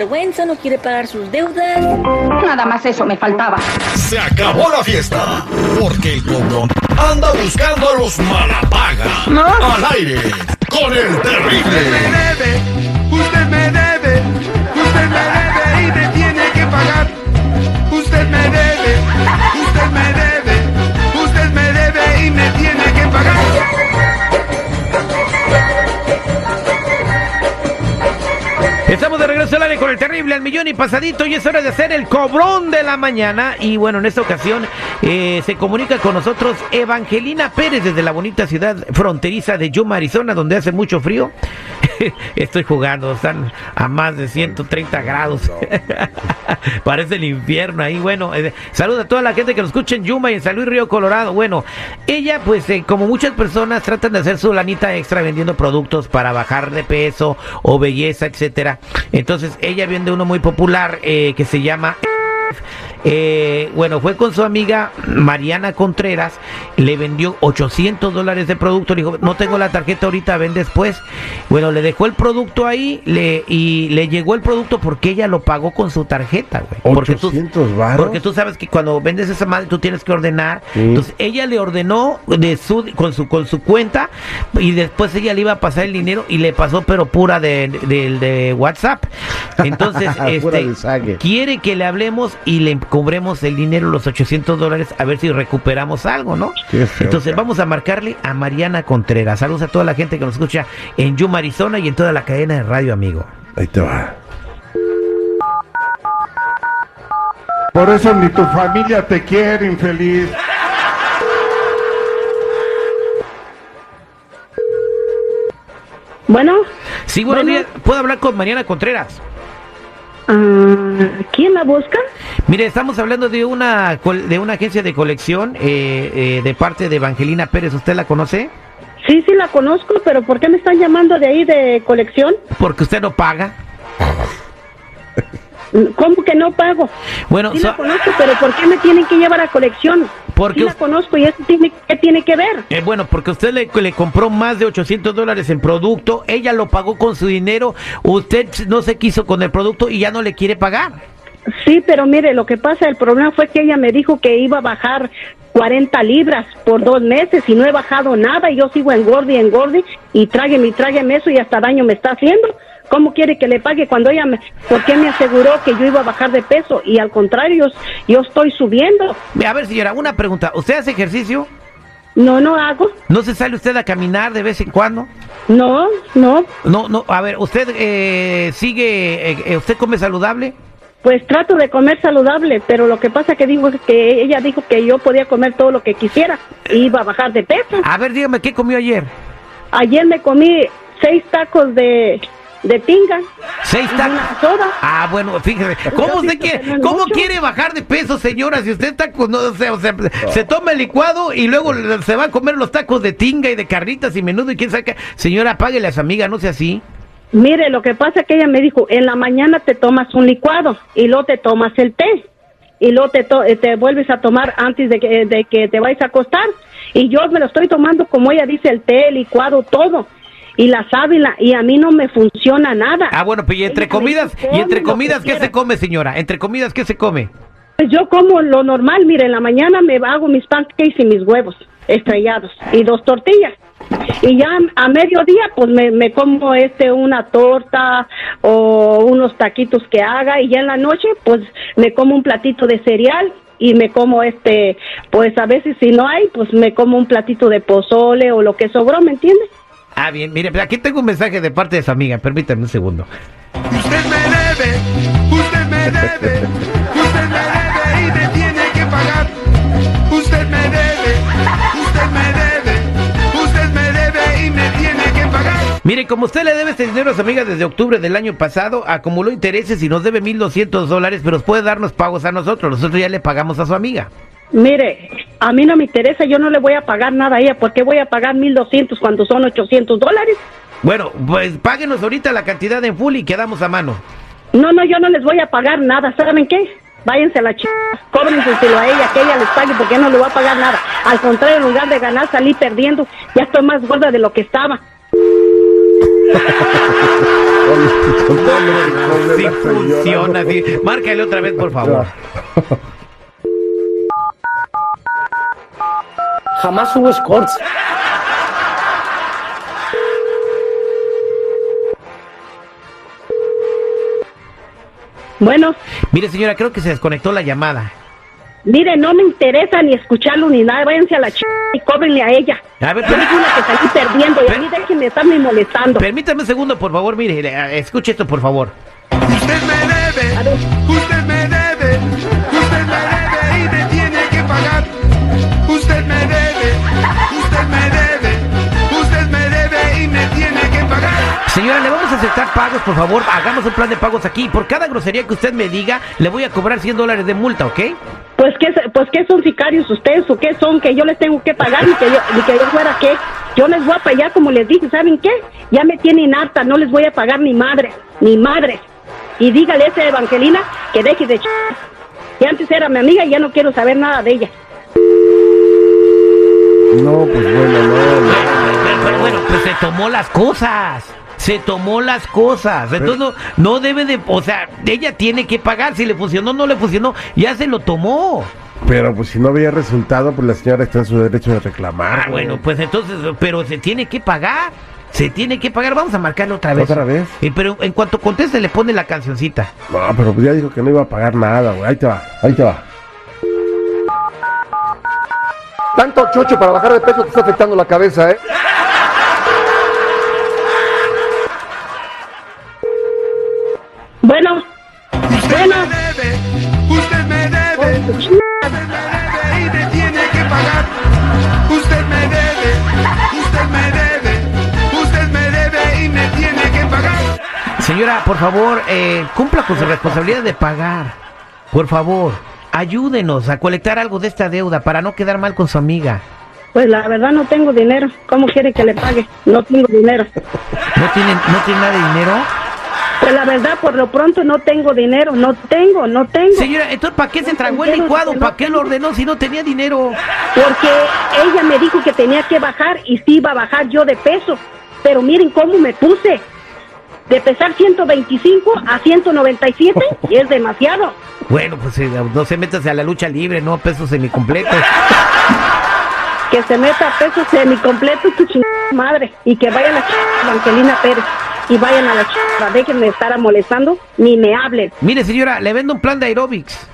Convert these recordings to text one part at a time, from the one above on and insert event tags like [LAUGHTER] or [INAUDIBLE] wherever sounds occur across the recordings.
sinvergüenza, no quiere pagar sus deudas. Nada más eso me faltaba. Se acabó la fiesta. Porque el cobrón anda buscando a los malapaga. ¿No? Al aire. Con el terrible. Al millón y pasadito y es hora de hacer el cobrón de la mañana y bueno en esta ocasión eh, se comunica con nosotros Evangelina Pérez desde la bonita ciudad fronteriza de Yuma, Arizona donde hace mucho frío. [LAUGHS] Estoy jugando, están a más de 130 grados. [LAUGHS] Parece el infierno ahí. Bueno, eh, saluda a toda la gente que nos escucha en Yuma y en San Luis Río Colorado. Bueno, ella pues eh, como muchas personas tratan de hacer su lanita extra vendiendo productos para bajar de peso o belleza, etcétera. Entonces ella vende uno muy popular eh, que se llama eh, bueno, fue con su amiga Mariana Contreras, le vendió 800 dólares de producto, le dijo, no tengo la tarjeta ahorita, ven después. Bueno, le dejó el producto ahí le, y le llegó el producto porque ella lo pagó con su tarjeta, güey. Porque tú, 800 varos. porque tú sabes que cuando vendes esa madre tú tienes que ordenar. Sí. Entonces ella le ordenó de su, con su con su cuenta y después ella le iba a pasar el dinero y le pasó pero pura de, de- de WhatsApp. Entonces, [LAUGHS] este, quiere que le hablemos y le cobremos el dinero, los 800 dólares, a ver si recuperamos algo, ¿no? Qué Entonces cara. vamos a marcarle a Mariana Contreras. Saludos a toda la gente que nos escucha en Yuma, Arizona y en toda la cadena de radio, amigo. Ahí te va. Por eso ni tu familia te quiere, infeliz. Bueno, Sí, buenos Bueno. días. ¿Puedo hablar con Mariana Contreras? Ah, ¿quién la busca? Mire, estamos hablando de una de una agencia de colección eh, eh, de parte de Evangelina Pérez. ¿Usted la conoce? Sí, sí la conozco, pero ¿por qué me están llamando de ahí de colección? Porque usted no paga. ¿Cómo que no pago? Bueno, Sí so- la conozco, pero ¿por qué me tienen que llevar a colección? Porque Sí la conozco y eso tiene, ¿qué tiene que ver? Eh, bueno, porque usted le, le compró más de 800 dólares en producto, ella lo pagó con su dinero, usted no se quiso con el producto y ya no le quiere pagar. Sí, pero mire, lo que pasa, el problema fue que ella me dijo que iba a bajar 40 libras por dos meses y no he bajado nada y yo sigo engorde y engorde y trágueme y trágueme eso y hasta daño me está haciendo. ¿Cómo quiere que le pague cuando ella me, por qué me aseguró que yo iba a bajar de peso y al contrario, yo estoy subiendo? A ver, señora, una pregunta. ¿Usted hace ejercicio? No, no hago. ¿No se sale usted a caminar de vez en cuando? No, no. No, no, a ver, ¿usted eh, sigue, eh, eh, usted come saludable? Pues trato de comer saludable, pero lo que pasa que dijo que ella dijo que yo podía comer todo lo que quisiera e iba a bajar de peso. A ver, dígame, ¿qué comió ayer? Ayer me comí seis tacos de, de tinga. ¿Seis tacos? Ah, bueno, fíjese, ¿cómo pienso quiere, no es cómo mucho. quiere bajar de peso, señora? Si usted está con, no, o sea, o sea, se toma el licuado y luego se va a comer los tacos de tinga y de carnitas y menudo y quién sabe qué. Señora, páguele a su amiga, no sea así. Mire, lo que pasa que ella me dijo, en la mañana te tomas un licuado y luego te tomas el té y luego te, to- eh, te vuelves a tomar antes de que, de que te vayas a acostar. Y yo me lo estoy tomando como ella dice, el té, el licuado, todo. Y la sábila, y a mí no me funciona nada. Ah, bueno, pues y entre Ella comidas, dice, y entre "Come lo comidas, ¿qué se quieras". come, señora? Entre comidas, ¿qué se come? Pues yo como lo normal, mire, en la mañana me hago mis pancakes y mis huevos estrellados y dos tortillas. Y ya a mediodía pues me, me como este una torta o unos taquitos que haga y ya en la noche pues me como un platito de cereal y me como este pues a veces si no hay pues me como un platito de pozole o lo que sobró, ¿me entiendes? Ah, bien, mire, pues aquí tengo un mensaje de parte de su amiga, permítame un segundo. Usted me debe, usted me debe, usted me debe y me tiene que pagar. Usted me debe, usted me debe, usted me debe y me tiene que pagar. Mire, como usted le debe este dinero a su amiga desde octubre del año pasado, acumuló intereses y nos debe 1.200 dólares, pero puede darnos pagos a nosotros. Nosotros ya le pagamos a su amiga. Mire, a mí no me interesa, yo no le voy a pagar nada a ella, porque voy a pagar 1200 cuando son 800 dólares? Bueno, pues páguenos ahorita la cantidad en full y quedamos a mano. No, no, yo no les voy a pagar nada, ¿saben qué? Váyanse a la ch... Cóbrenselo a ella, que ella les pague, porque yo no le voy a pagar nada. Al contrario, en lugar de ganar, salí perdiendo. Ya estoy más gorda de lo que estaba. los [LAUGHS] Sí funciona, sí. Márcale otra vez, por favor. [LAUGHS] Jamás hubo escorts. Bueno, Mire, señora, creo que se desconectó la llamada. mire, no me interesa ni escucharlo ni nada. Váyanse a la ch... y cóbrenle a ella. A ver, permítame, la que salí perdiendo y a mí déjenme estarme molestando. permítame un segundo, por favor. Mire, eh, escuche esto, por favor. Usted me debe, usted Señora, le vamos a aceptar pagos, por favor. Hagamos un plan de pagos aquí. Por cada grosería que usted me diga, le voy a cobrar 100 dólares de multa, ¿ok? Pues qué, pues qué son sicarios ustedes o qué son que yo les tengo que pagar y que yo, y que yo fuera qué. Yo les voy a pagar como les dije, ¿saben qué? Ya me tienen harta, no les voy a pagar ni madre, ni madre. Y dígale a esa Evangelina que deje de ch... Que antes era mi amiga y ya no quiero saber nada de ella. No, pues bueno, no, no. Pero, pero bueno, pues se tomó las cosas. Se tomó las cosas. Entonces no, no debe de, o sea, ella tiene que pagar. Si le funcionó, no le funcionó, ya se lo tomó. Pero pues si no había resultado, pues la señora está en su derecho de reclamar. Ah, bueno, pues entonces, pero se tiene que pagar. Se tiene que pagar. Vamos a marcarle otra vez. ¿Otra vez? Eh, pero en cuanto conteste, le pone la cancioncita. No, pero pues ya dijo que no iba a pagar nada, güey. Ahí te va, ahí te va. Tanto chocho para bajar de peso te está afectando la cabeza, ¿eh? Me debe y me tiene que pagar. Usted me debe, usted me debe, usted me debe y me tiene que pagar. Señora, por favor, eh, cumpla con su responsabilidad de pagar. Por favor, ayúdenos a colectar algo de esta deuda para no quedar mal con su amiga. pues la verdad no tengo dinero. ¿Cómo quiere que le pague? No tengo dinero. ¿No tiene, no tiene nada de dinero? Pues la verdad, por lo pronto no tengo dinero. No tengo, no tengo. Señora, entonces ¿para qué se tragó el licuado? ¿Para qué lo ordenó si no tenía dinero? Porque ella me dijo que tenía que bajar y sí iba a bajar yo de peso. Pero miren cómo me puse. De pesar 125 a 197 y es demasiado. Bueno, pues eh, no se métase a la lucha libre, no a pesos semicompletos. Que se meta a peso semicompleto tu chingada madre. Y que vaya la chingada Evangelina Pérez. Y vayan a la chingada. Déjenme estar molestando ni me hablen. Mire, señora, le vendo un plan de aerobics.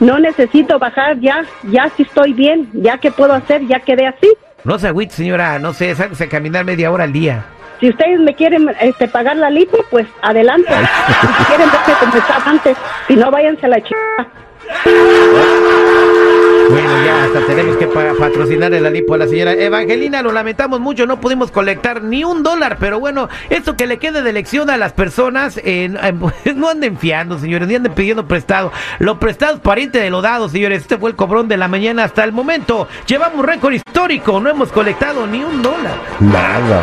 No necesito bajar ya. Ya sí estoy bien. Ya que puedo hacer, ya quedé así. No se agüite, señora, no sé, sálgase a caminar media hora al día. Si ustedes me quieren este, pagar la lipo, pues adelante. si quieren estaba antes, si no, váyanse a la chica. Bueno, ya hasta tenemos que pa- patrocinar el alipo a la señora Evangelina. Lo lamentamos mucho, no pudimos colectar ni un dólar, pero bueno, esto que le quede de lección a las personas, eh, eh, [LAUGHS] no anden fiando, señores, ni anden pidiendo prestado. Lo prestado es pariente de lo dado, señores. Este fue el cobrón de la mañana hasta el momento. Llevamos récord histórico, no hemos colectado ni un dólar. Nada.